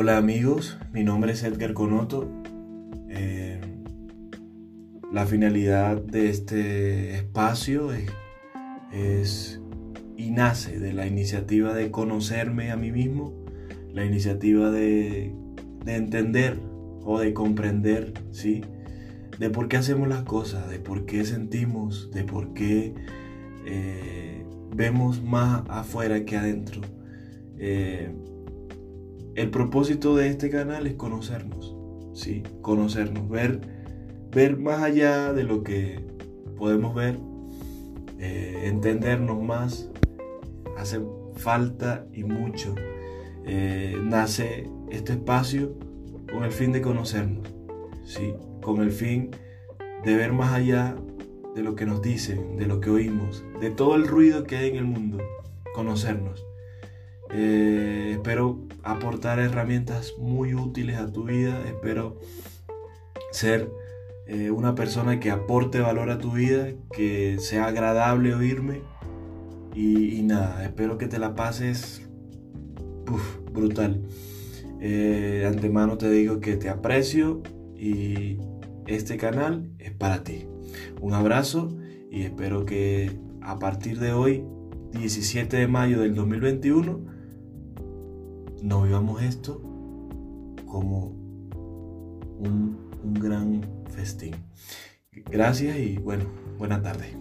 Hola amigos, mi nombre es Edgar Conoto. Eh, la finalidad de este espacio es, y nace de la iniciativa de conocerme a mí mismo, la iniciativa de, entender o de comprender, ¿sí? De por qué hacemos las cosas, de por qué sentimos, de por qué eh, vemos más afuera que adentro. Eh, el propósito de este canal es conocernos, ¿sí? Conocernos, ver, ver más allá de lo que podemos ver, eh, entendernos más, hace falta y mucho. Eh, nace este espacio con el fin de conocernos, ¿sí? Con el fin de ver más allá de lo que nos dicen, de lo que oímos, de todo el ruido que hay en el mundo, conocernos. Eh, espero aportar herramientas muy útiles a tu vida. Espero ser eh, una persona que aporte valor a tu vida, que sea agradable oírme. Y, nada, espero que te la pases brutal. Eh, de antemano te digo que te aprecio y este canal es para ti. Un abrazo y espero que a partir de hoy, 17 de mayo del 2021, no vivamos esto como un, un gran festín. Gracias y bueno, buena tarde.